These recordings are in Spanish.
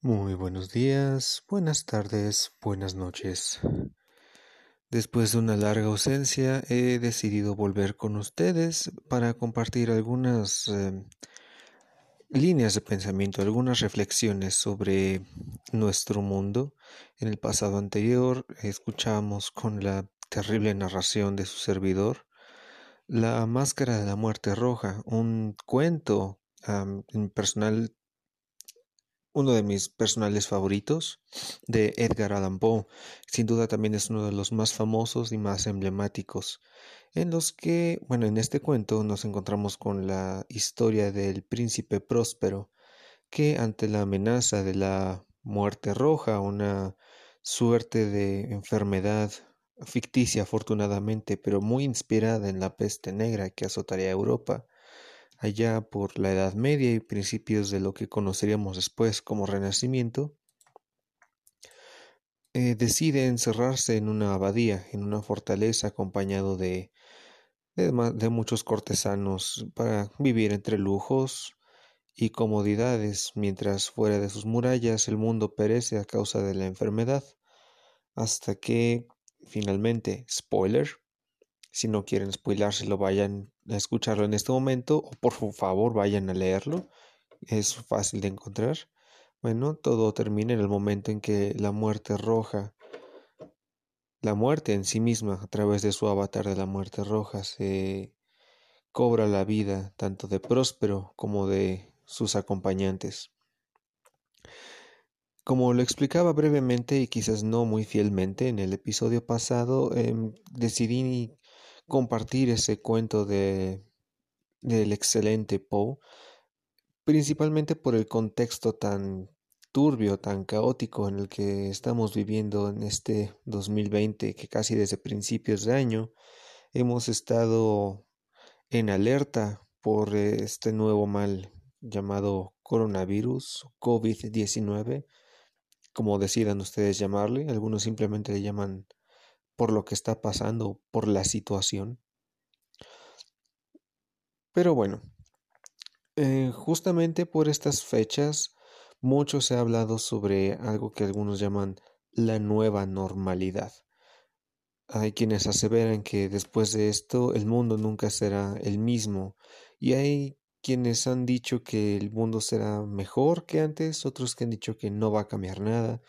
Muy buenos días, buenas tardes, buenas noches. Después de una larga ausencia, he decidido volver con ustedes para compartir algunas eh, líneas de pensamiento, algunas reflexiones sobre nuestro mundo. En el pasado anterior escuchamos con la terrible narración de su servidor La Máscara de la Muerte Roja, un cuento personal uno de mis personales favoritos de Edgar Allan Poe. Sin duda también es uno de los más famosos y más emblemáticos, en los que, bueno, en este cuento nos encontramos con la historia del príncipe próspero, que ante la amenaza de la muerte roja, una suerte de enfermedad ficticia afortunadamente, pero muy inspirada en la peste negra que azotaría Europa, allá por la Edad Media y principios de lo que conoceríamos después como Renacimiento, eh, decide encerrarse en una abadía, en una fortaleza acompañado de, de, de muchos cortesanos para vivir entre lujos y comodidades, mientras fuera de sus murallas el mundo perece a causa de la enfermedad, hasta que finalmente, spoiler, si no quieren spoilárselo, vayan a escucharlo en este momento o por favor vayan a leerlo. Es fácil de encontrar. Bueno, todo termina en el momento en que la muerte roja, la muerte en sí misma, a través de su avatar de la muerte roja, se cobra la vida tanto de Próspero como de sus acompañantes. Como lo explicaba brevemente y quizás no muy fielmente en el episodio pasado, eh, decidí compartir ese cuento de del excelente Poe, principalmente por el contexto tan turbio, tan caótico en el que estamos viviendo en este 2020, que casi desde principios de año hemos estado en alerta por este nuevo mal llamado coronavirus, COVID-19, como decidan ustedes llamarle, algunos simplemente le llaman por lo que está pasando, por la situación. Pero bueno, eh, justamente por estas fechas, mucho se ha hablado sobre algo que algunos llaman la nueva normalidad. Hay quienes aseveran que después de esto el mundo nunca será el mismo y hay quienes han dicho que el mundo será mejor que antes, otros que han dicho que no va a cambiar nada,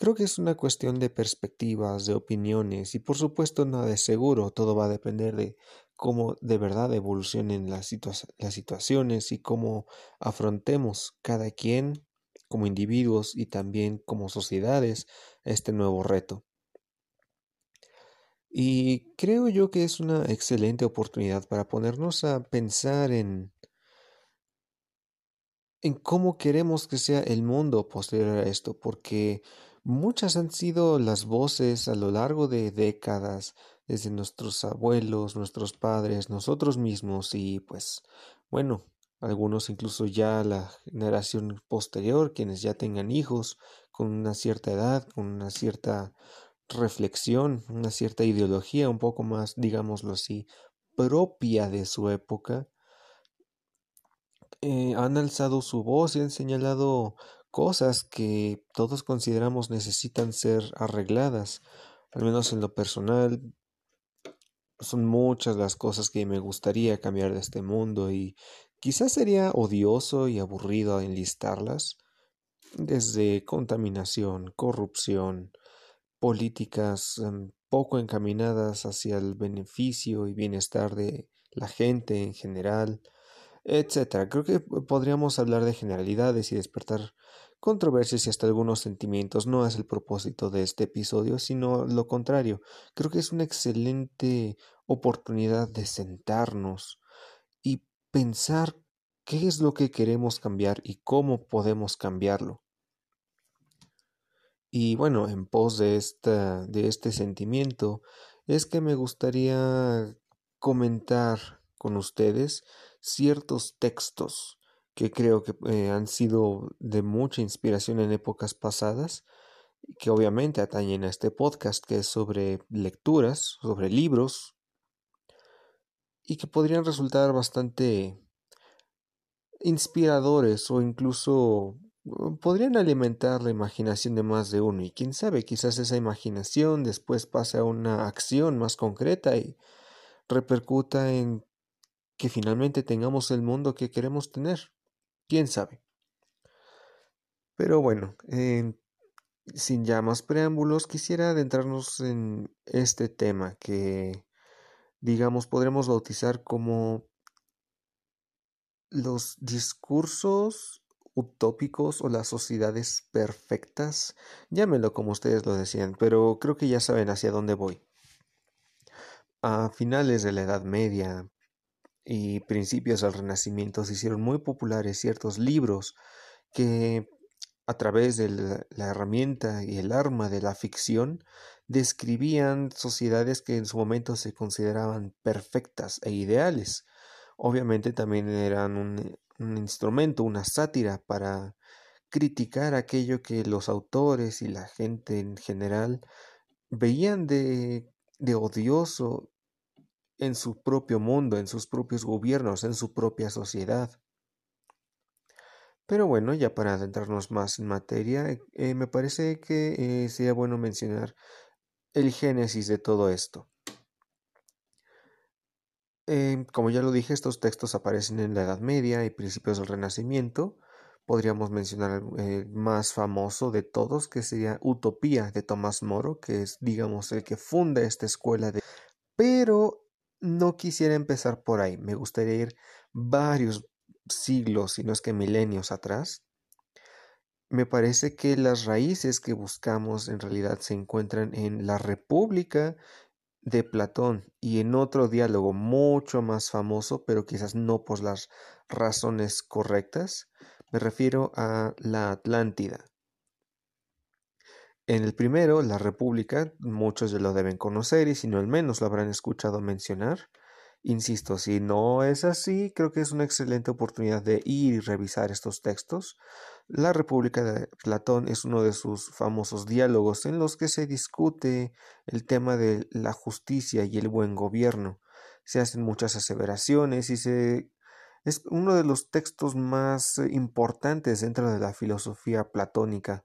Creo que es una cuestión de perspectivas, de opiniones y por supuesto nada de seguro, todo va a depender de cómo de verdad evolucionen las, las situaciones y cómo afrontemos cada quien como individuos y también como sociedades este nuevo reto. Y creo yo que es una excelente oportunidad para ponernos a pensar en en cómo queremos que sea el mundo posterior a esto, porque Muchas han sido las voces a lo largo de décadas, desde nuestros abuelos, nuestros padres, nosotros mismos y pues bueno, algunos incluso ya la generación posterior, quienes ya tengan hijos con una cierta edad, con una cierta reflexión, una cierta ideología un poco más, digámoslo así, propia de su época, eh, han alzado su voz y han señalado cosas que todos consideramos necesitan ser arregladas, al menos en lo personal. Son muchas las cosas que me gustaría cambiar de este mundo y quizás sería odioso y aburrido enlistarlas, desde contaminación, corrupción, políticas em, poco encaminadas hacia el beneficio y bienestar de la gente en general, etcétera. Creo que podríamos hablar de generalidades y despertar controversias y hasta algunos sentimientos. No es el propósito de este episodio, sino lo contrario. Creo que es una excelente oportunidad de sentarnos y pensar qué es lo que queremos cambiar y cómo podemos cambiarlo. Y bueno, en pos de, esta, de este sentimiento, es que me gustaría comentar con ustedes ciertos textos que creo que eh, han sido de mucha inspiración en épocas pasadas, que obviamente atañen a este podcast que es sobre lecturas, sobre libros, y que podrían resultar bastante inspiradores o incluso podrían alimentar la imaginación de más de uno y quién sabe, quizás esa imaginación después pase a una acción más concreta y repercuta en que finalmente tengamos el mundo que queremos tener. ¿Quién sabe? Pero bueno, sin ya más preámbulos, quisiera adentrarnos en este tema que, digamos, podremos bautizar como los discursos utópicos o las sociedades perfectas, llámenlo como ustedes lo decían, pero creo que ya saben hacia dónde voy. A finales de la Edad Media y principios del Renacimiento se hicieron muy populares ciertos libros que a través de la, herramienta y el arma de la ficción describían sociedades que en su momento se consideraban perfectas e ideales. Obviamente también eran un, un instrumento, una sátira para criticar aquello que los autores y la gente en general veían de, de odioso en su propio mundo, en sus propios gobiernos, en su propia sociedad. Pero bueno, ya para adentrarnos más en materia, eh, me parece que eh, sería bueno mencionar el génesis de todo esto. Em, como ya lo dije, estos textos aparecen en la Edad Media y principios del Renacimiento. Podríamos mencionar el más famoso de todos, que sería Utopía de Tomás Moro, que es, digamos, el que funda esta escuela de... Pero no quisiera empezar por ahí, me gustaría ir varios siglos, si no es que milenios atrás. Me parece que las raíces que buscamos en realidad se encuentran en la República de Platón y en otro diálogo mucho más famoso, pero quizás no por las razones correctas, me refiero a la Atlántida. En el primero, la República, muchos ya lo deben conocer y si no al menos lo habrán escuchado mencionar. Insisto, si no es así, creo que es una excelente oportunidad de ir y revisar estos textos. La República de Platón es uno de sus famosos diálogos en los que se discute el tema de la justicia y el buen gobierno. Se hacen muchas aseveraciones y se es uno de los textos más importantes dentro de la filosofía platónica.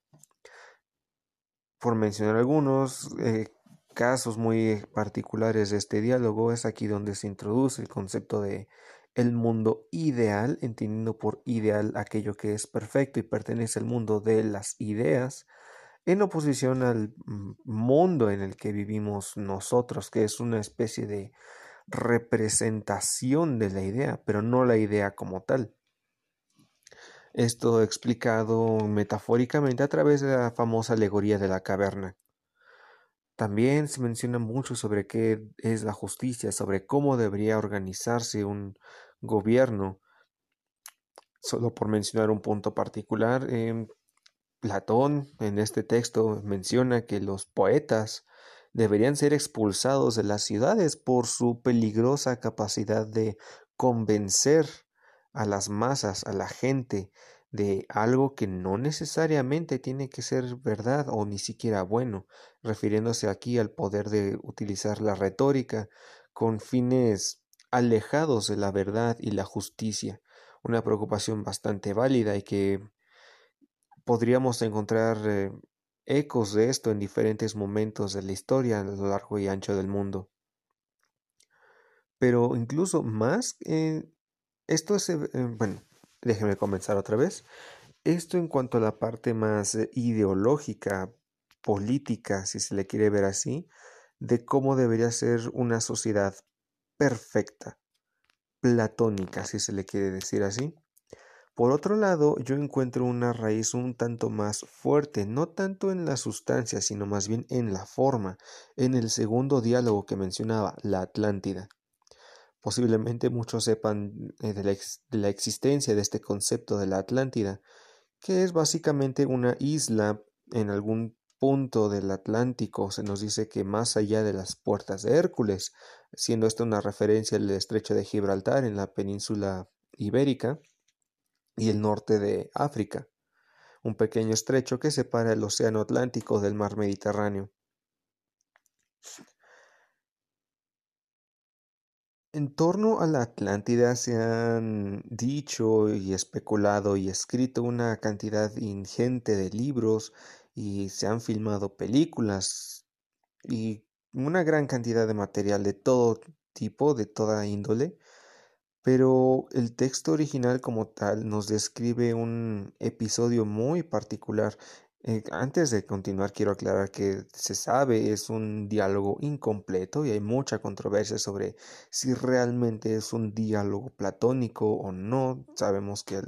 Por mencionar algunos, eh, casos muy particulares de este diálogo es aquí donde se introduce el concepto de el mundo ideal, entendiendo por ideal aquello que es perfecto y pertenece al mundo de las ideas, en oposición al mm, mundo en el que vivimos nosotros, que es una especie de representación de la idea, pero no la idea como tal. Esto explicado metafóricamente a través de la famosa alegoría de la caverna. También se menciona mucho sobre qué es la justicia, sobre cómo debería organizarse un gobierno. Solo por mencionar un punto particular, em, Platón en este texto menciona que los poetas deberían ser expulsados de las ciudades por su peligrosa capacidad de convencer a las masas, a la gente, de algo que no necesariamente tiene que ser verdad o ni siquiera bueno, refiriéndose aquí al poder de utilizar la retórica con fines alejados de la verdad y la justicia, una preocupación bastante válida y que podríamos encontrar eh, ecos de esto en diferentes momentos de la historia a lo largo y ancho del mundo. Pero incluso más, eh, esto es, eh, bueno, Déjeme comenzar otra vez. Esto en cuanto a la parte más eh, ideológica, política, si se le quiere ver así, de cómo debería ser una sociedad perfecta, platónica, si se le quiere decir así. Por otro lado, yo encuentro una raíz un tanto más fuerte, no tanto en la sustancia, sino más bien en la forma, en el segundo diálogo que mencionaba, la Atlántida. Posiblemente muchos sepan eh, de, la existencia de este concepto de la Atlántida, que es básicamente una isla en algún punto del Atlántico. Se nos dice que más allá de las puertas de Hércules, siendo esto una referencia al estrecho de Gibraltar en la península ibérica y el norte de África, un pequeño estrecho que separa el Océano Atlántico del mar Mediterráneo. En torno a la Atlántida se han dicho y especulado y escrito una cantidad ingente de libros y se han filmado películas y una gran cantidad de material de todo tipo, de toda índole, pero el texto original como tal nos describe un episodio muy particular eh, antes de continuar, quiero aclarar que se sabe es un diálogo incompleto y hay mucha controversia sobre si realmente es un diálogo platónico o no. Sabemos que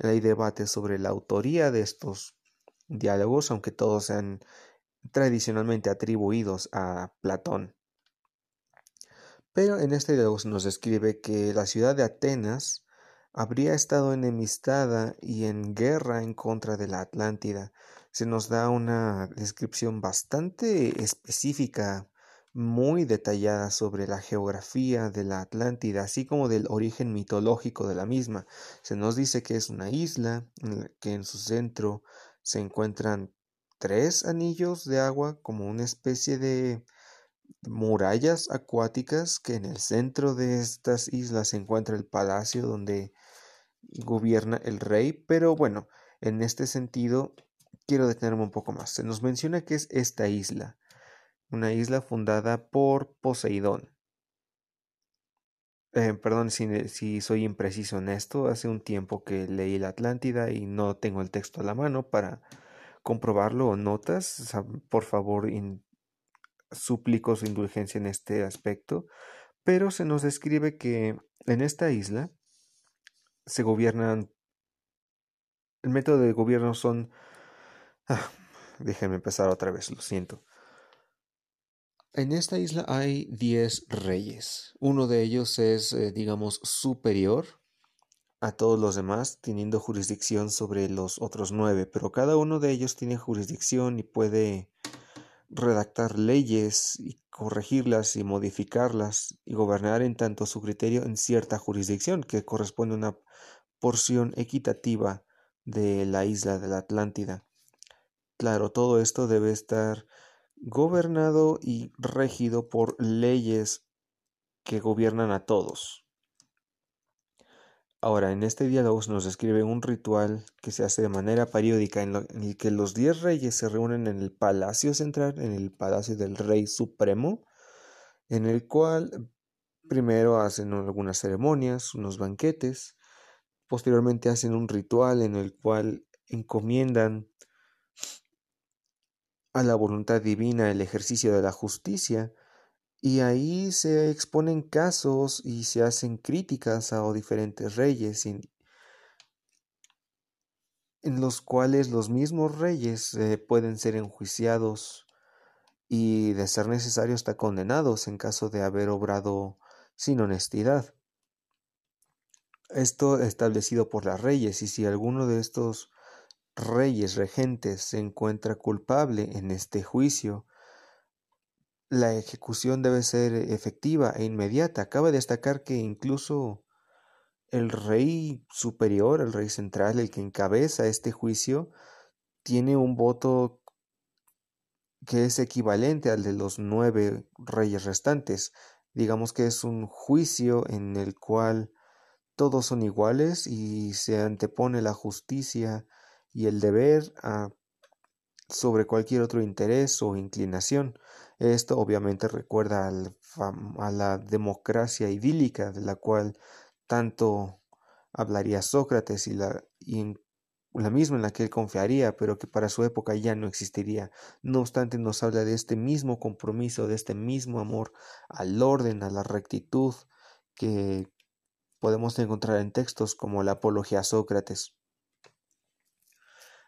hay debate sobre la autoría de estos diálogos, aunque todos sean tradicionalmente atribuidos a Platón. Pero en este diálogo se nos describe que la ciudad de Atenas habría estado enemistada y en guerra en contra de la Atlántida se nos da una descripción bastante específica, muy detallada sobre la geografía de la Atlántida, así como del origen mitológico de la misma. Se nos dice que es una isla, que en su centro se encuentran tres anillos de agua, como una especie de murallas acuáticas, que en el centro de estas islas se encuentra el palacio donde gobierna el rey, pero bueno, en este sentido quiero detenerme un poco más. Se nos menciona que es esta isla, una isla fundada por Poseidón. Eh, perdón si, si, soy impreciso en esto, hace un tiempo que leí la Atlántida y no tengo el texto a la mano para comprobarlo o notas. por favor, suplico su indulgencia en este aspecto. Pero se nos describe que en esta isla se gobiernan, el método de gobierno son Ah, déjenme empezar otra vez, lo siento. En esta isla hay 10 reyes. Uno de ellos es, eh, digamos, superior a todos los demás, teniendo jurisdicción sobre los otros nueve, pero cada uno de ellos tiene jurisdicción y puede redactar leyes y corregirlas y modificarlas y gobernar en tanto su criterio en cierta jurisdicción que corresponde a una porción equitativa de la isla de la Atlántida. Claro, todo esto debe estar gobernado y regido por leyes que gobiernan a todos. Ahora, en este diálogo se nos describe un ritual que se hace de manera periódica en, el que los diez reyes se reúnen en el palacio central, en el palacio del rey supremo, en el cual primero hacen algunas ceremonias, unos banquetes, posteriormente hacen un ritual en el cual encomiendan a la voluntad divina el ejercicio de la justicia, y ahí se exponen casos y se hacen críticas a diferentes reyes en, los cuales los mismos reyes eh, pueden ser enjuiciados y de ser necesario hasta condenados en caso de haber obrado sin honestidad. Esto establecido por las reyes y si alguno de estos reyes regentes se encuentra culpable en este juicio, la ejecución debe ser efectiva e inmediata. Cabe destacar que incluso el rey superior, el rey central, el que encabeza este juicio, tiene un voto que es equivalente al de los nueve reyes restantes. Digamos que es un juicio en el cual todos son iguales y se antepone la justicia y el deber a, sobre cualquier otro interés o inclinación. Esto obviamente recuerda a la democracia idílica de la cual tanto hablaría Sócrates y la, y la misma en la que él confiaría, pero que para su época ya no existiría. No obstante, nos habla de este mismo compromiso, de este mismo amor al orden, a la rectitud que podemos encontrar en textos como la Apología a Sócrates.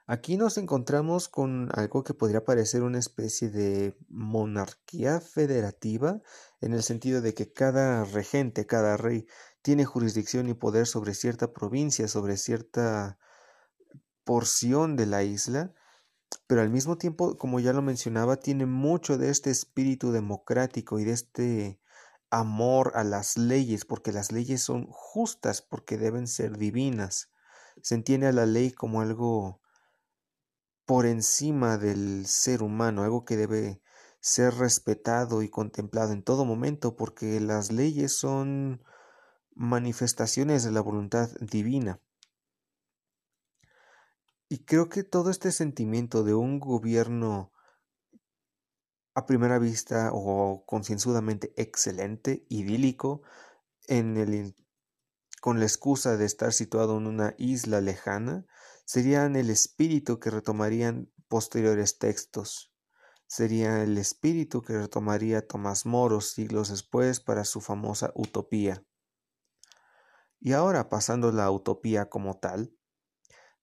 Aquí nos encontramos con algo que podría parecer una especie de monarquía federativa, en el sentido de que cada regente, cada rey, tiene jurisdicción y poder sobre cierta provincia, sobre cierta porción de la isla, pero al mismo tiempo, como ya lo mencionaba, tiene mucho de este espíritu democrático y de este amor a las leyes, porque las leyes son justas, porque deben ser divinas. Se entiende a la ley como algo por encima del ser humano, algo que debe ser respetado y contemplado en todo momento porque las leyes son manifestaciones de la voluntad divina. Y creo que todo este sentimiento de un gobierno a primera vista o concienzudamente excelente, idílico, en el, con la excusa de estar situado en una isla lejana, serían el espíritu que retomarían posteriores textos. Sería el espíritu que retomaría Tomás Moro siglos después para su famosa utopía. Y ahora, pasando la utopía como tal,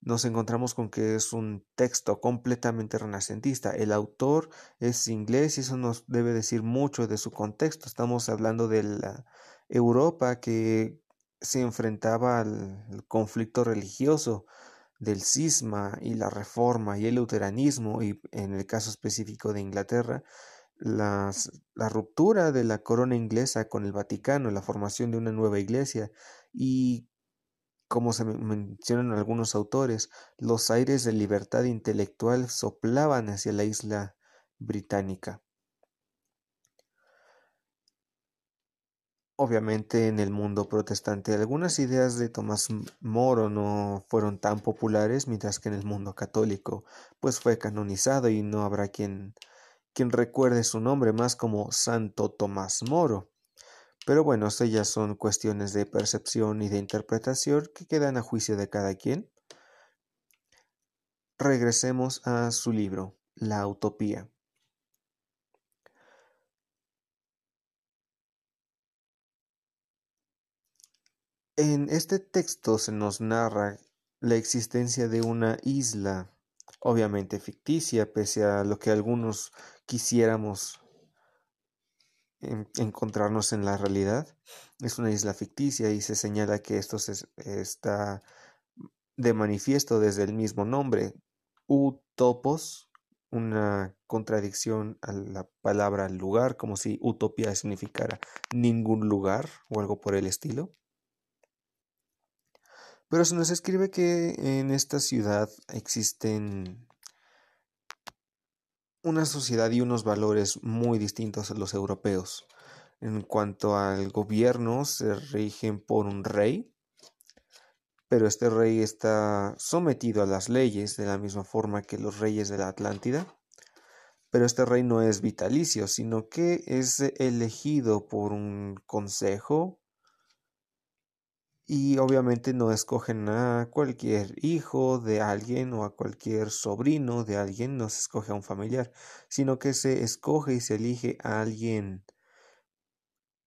nos encontramos con que es un texto completamente renacentista. El autor es inglés y eso nos debe decir mucho de su contexto. Estamos hablando de la Europa que se enfrentaba al conflicto religioso del cisma y la reforma y el luteranismo y en el caso específico de Inglaterra la ruptura de la corona inglesa con el Vaticano, la formación de una nueva iglesia y como se mencionan algunos autores, los aires de libertad intelectual soplaban hacia la isla británica. Obviamente en el mundo protestante algunas ideas de Tomás Moro no fueron tan populares, mientras que en el mundo católico pues fue canonizado y no habrá quien, recuerde su nombre más como Santo Tomás Moro. Pero bueno, estas ya son cuestiones de percepción y de interpretación que quedan a juicio de cada quien. Regresemos a su libro, La Utopía. En este texto se nos narra la existencia de una isla, obviamente ficticia, pese a lo que algunos quisiéramos encontrarnos en la realidad. Es una isla ficticia y se señala que esto se, está de manifiesto desde el mismo nombre, utopos, una contradicción a la palabra lugar, como si utopía significara ningún lugar o algo por el estilo. Pero se nos escribe que en esta ciudad existen una sociedad y unos valores muy distintos a los europeos. En cuanto al gobierno, se rigen por un rey, pero este rey está sometido a las leyes de la misma forma que los reyes de la Atlántida. Pero este rey no es vitalicio, sino que es elegido por un consejo y obviamente no escogen a cualquier hijo de alguien o a cualquier sobrino de alguien, no se escoge a un familiar, sino que se escoge y se elige a alguien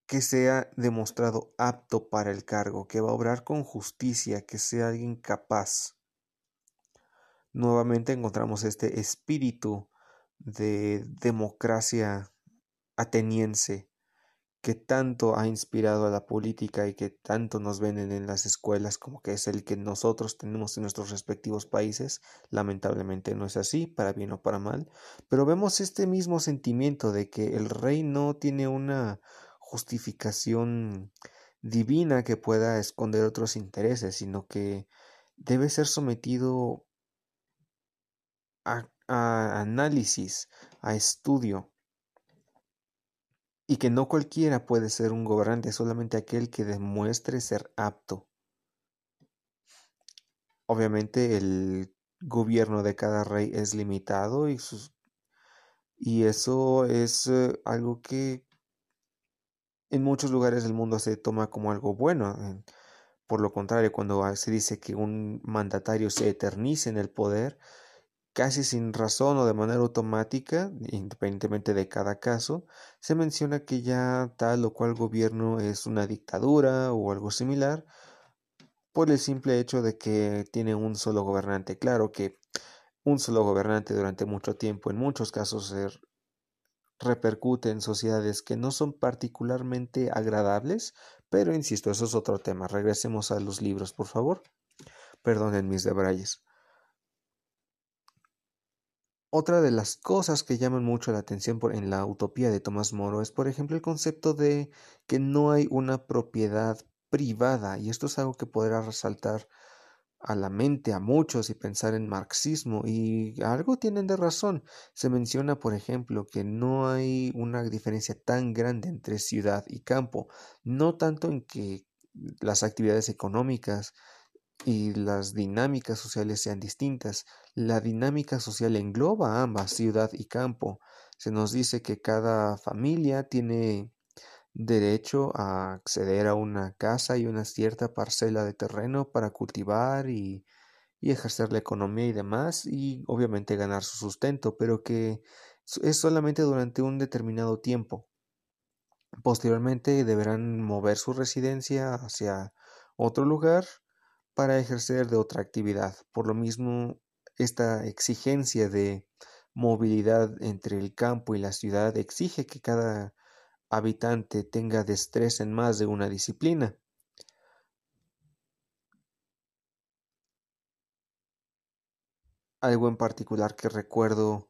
que sea demostrado apto para el cargo, que va a obrar con justicia, que sea alguien capaz. Nuevamente encontramos este espíritu de democracia ateniense que tanto ha inspirado a la política y que tanto nos venden en las escuelas como que es el que nosotros tenemos en nuestros respectivos países. Lamentablemente no es así, para bien o para mal, pero vemos este mismo sentimiento de que el rey no tiene una justificación divina que pueda esconder otros intereses, sino que debe ser sometido a, análisis, a estudio y que no cualquiera puede ser un gobernante, solamente aquel que demuestre ser apto. Obviamente el gobierno de cada rey es limitado y, eso es eh, algo que en muchos lugares del mundo se toma como algo bueno. Por lo contrario, cuando se dice que un mandatario se eternice en el poder, casi sin razón o de manera automática, independientemente de cada caso, se menciona que ya tal o cual gobierno es una dictadura o algo similar por el simple hecho de que tiene un solo gobernante. Claro que un solo gobernante durante mucho tiempo en muchos casos se repercute en sociedades que no son particularmente agradables, pero insisto, eso es otro tema. Regresemos a los libros, por favor. Perdonen mis debrayes. Otra de las cosas que llaman mucho la atención en la utopía de Tomás Moro es, por ejemplo, el concepto de que no hay una propiedad privada, y esto es algo que podrá resaltar a la mente a muchos y pensar en marxismo y algo tienen de razón. Se menciona, por ejemplo, que no hay una diferencia tan grande entre ciudad y campo, no tanto en que las actividades económicas y las dinámicas sociales sean distintas. La dinámica social engloba ambas, ciudad y campo. Se nos dice que cada familia tiene derecho a acceder a una casa y una cierta parcela de terreno para cultivar y, y ejercer la economía y demás y obviamente ganar su sustento, pero que es solamente durante un determinado tiempo. Posteriormente deberán mover su residencia hacia otro lugar para ejercer de otra actividad. Por lo mismo, esta exigencia de movilidad entre el campo y la ciudad exige que cada habitante tenga destreza en más de una disciplina. Algo en particular que recuerdo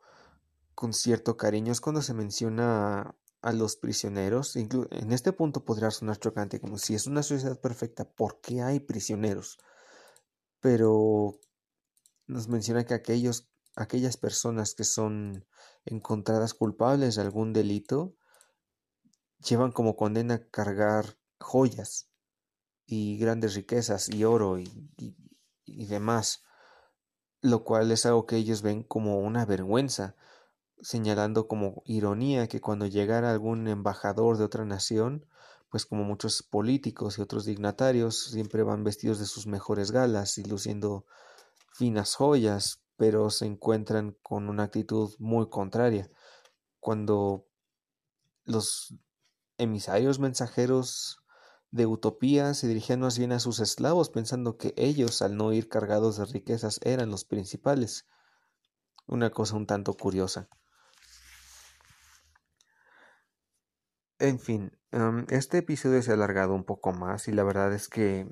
con cierto cariño es cuando se menciona a, los prisioneros. en este punto podría sonar chocante, como si es una sociedad perfecta, ¿por qué hay prisioneros? Pero nos menciona que aquellos, aquellas personas que son encontradas culpables de algún delito llevan como condena cargar joyas y grandes riquezas y oro y, y, demás, lo cual es algo que ellos ven como una vergüenza, señalando como ironía que cuando llegara algún embajador de otra nación, pues como muchos políticos y otros dignatarios siempre van vestidos de sus mejores galas y luciendo finas joyas, pero se encuentran con una actitud muy contraria. Cuando los emisarios mensajeros de utopía se dirigían más bien a sus esclavos, pensando que ellos, al no ir cargados de riquezas, eran los principales. Una cosa un tanto curiosa. En fin, em, este episodio se ha alargado un poco más y la verdad es que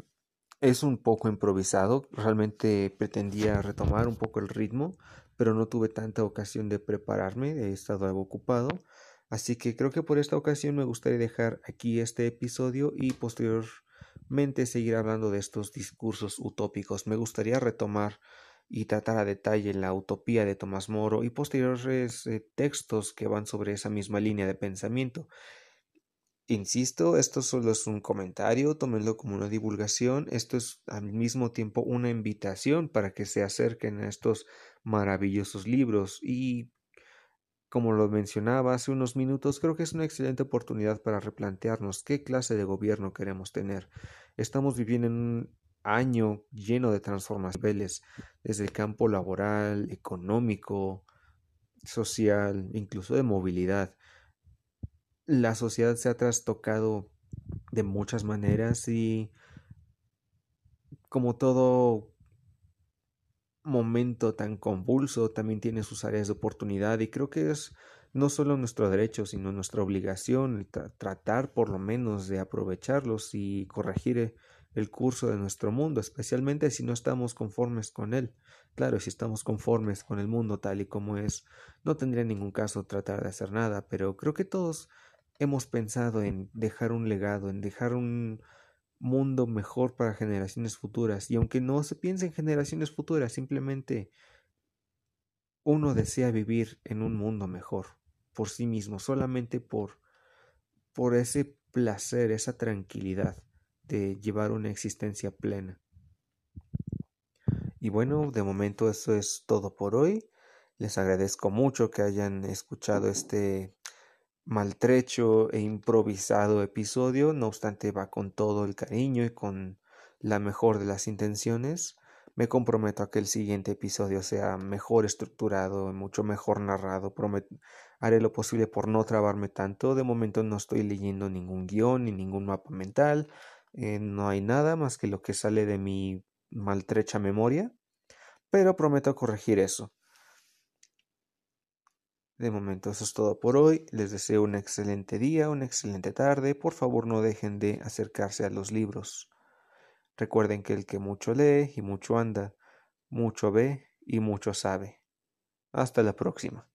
es un poco improvisado. Realmente pretendía retomar un poco el ritmo, pero no tuve tanta ocasión de prepararme, he estado algo ocupado. Así que creo que por esta ocasión me gustaría dejar aquí este episodio y posteriormente seguir hablando de estos discursos utópicos. Me gustaría retomar y tratar a detalle la utopía de Tomás Moro y posteriores eh, textos que van sobre esa misma línea de pensamiento. Insisto, esto solo es un comentario, tómenlo como una divulgación, esto es al mismo tiempo una invitación para que se acerquen a estos maravillosos libros y como lo mencionaba hace unos minutos, creo que es una excelente oportunidad para replantearnos qué clase de gobierno queremos tener. Estamos viviendo en un año lleno de transformaciones desde el campo laboral, económico, social, incluso de movilidad. La sociedad se ha trastocado de muchas maneras y como todo momento tan convulso también tiene sus áreas de oportunidad y creo que es no solo nuestro derecho, sino nuestra obligación tratar por lo menos de aprovecharlos y corregir el curso de nuestro mundo, especialmente si no estamos conformes con él. Claro, si estamos conformes con el mundo tal y como es, no tendría ningún caso tratar de hacer nada, pero creo que todos hemos pensado en dejar un legado, en dejar un, mundo mejor para generaciones futuras. Y aunque no se piense en generaciones futuras, simplemente uno desea vivir en un mundo mejor por sí mismo, solamente por, por ese placer, esa tranquilidad de llevar una existencia plena. Y bueno, de momento eso es todo por hoy. Les agradezco mucho que hayan escuchado este maltrecho e improvisado episodio, no obstante va con todo el cariño y con la mejor de las intenciones. Me comprometo a que el siguiente episodio sea mejor estructurado, mucho mejor narrado. haré lo posible por no trabarme tanto. De momento no estoy leyendo ningún guion ni ningún mapa mental. Eh, no hay nada más que lo que sale de mi maltrecha memoria. Pero prometo corregir eso. De momento eso es todo por hoy. Les deseo un excelente día, una excelente tarde. Por favor no dejen de acercarse a los libros. Recuerden que el que mucho lee y mucho anda, mucho ve y mucho sabe. Hasta la próxima.